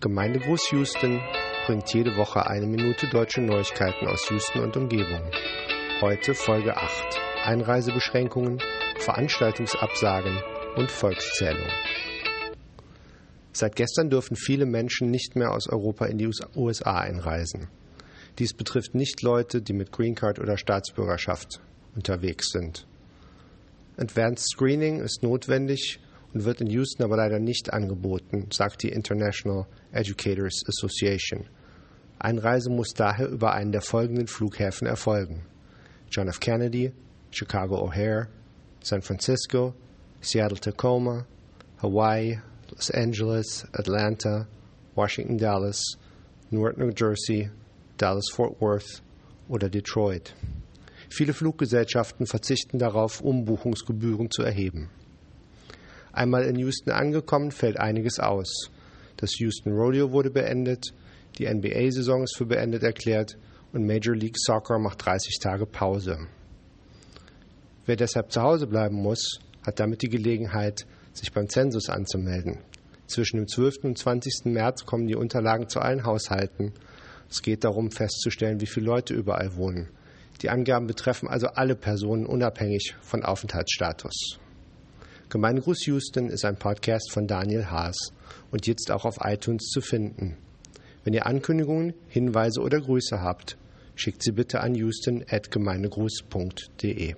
Gemeindegruß Houston bringt jede Woche eine Minute deutsche Neuigkeiten aus Houston und Umgebung. Heute Folge 8. Einreisebeschränkungen, Veranstaltungsabsagen und Volkszählung. Seit gestern dürfen viele Menschen nicht mehr aus Europa in die USA einreisen. Dies betrifft nicht Leute, die mit Green Card oder Staatsbürgerschaft unterwegs sind. Advanced Screening ist notwendig und wird in Houston aber leider nicht angeboten, sagt die International Educators Association. Einreise muss daher über einen der folgenden Flughäfen erfolgen. John F. Kennedy, Chicago O'Hare, San Francisco, Seattle Tacoma, Hawaii, Los Angeles, Atlanta, Washington Dallas, Newark New Jersey, Dallas Fort Worth oder Detroit. Viele Fluggesellschaften verzichten darauf, Umbuchungsgebühren zu erheben. Einmal in Houston angekommen, fällt einiges aus. Das Houston Rodeo wurde beendet, die NBA-Saison ist für beendet erklärt und Major League Soccer macht 30 Tage Pause. Wer deshalb zu Hause bleiben muss, hat damit die Gelegenheit, sich beim Zensus anzumelden. Zwischen dem 12. und 20. März kommen die Unterlagen zu allen Haushalten. Es geht darum, festzustellen, wie viele Leute überall wohnen. Die Angaben betreffen also alle Personen unabhängig von Aufenthaltsstatus. Gemeindegruß Houston ist ein Podcast von Daniel Haas und jetzt auch auf iTunes zu finden. Wenn ihr Ankündigungen, Hinweise oder Grüße habt, schickt sie bitte an houston.gemeindegruß.de.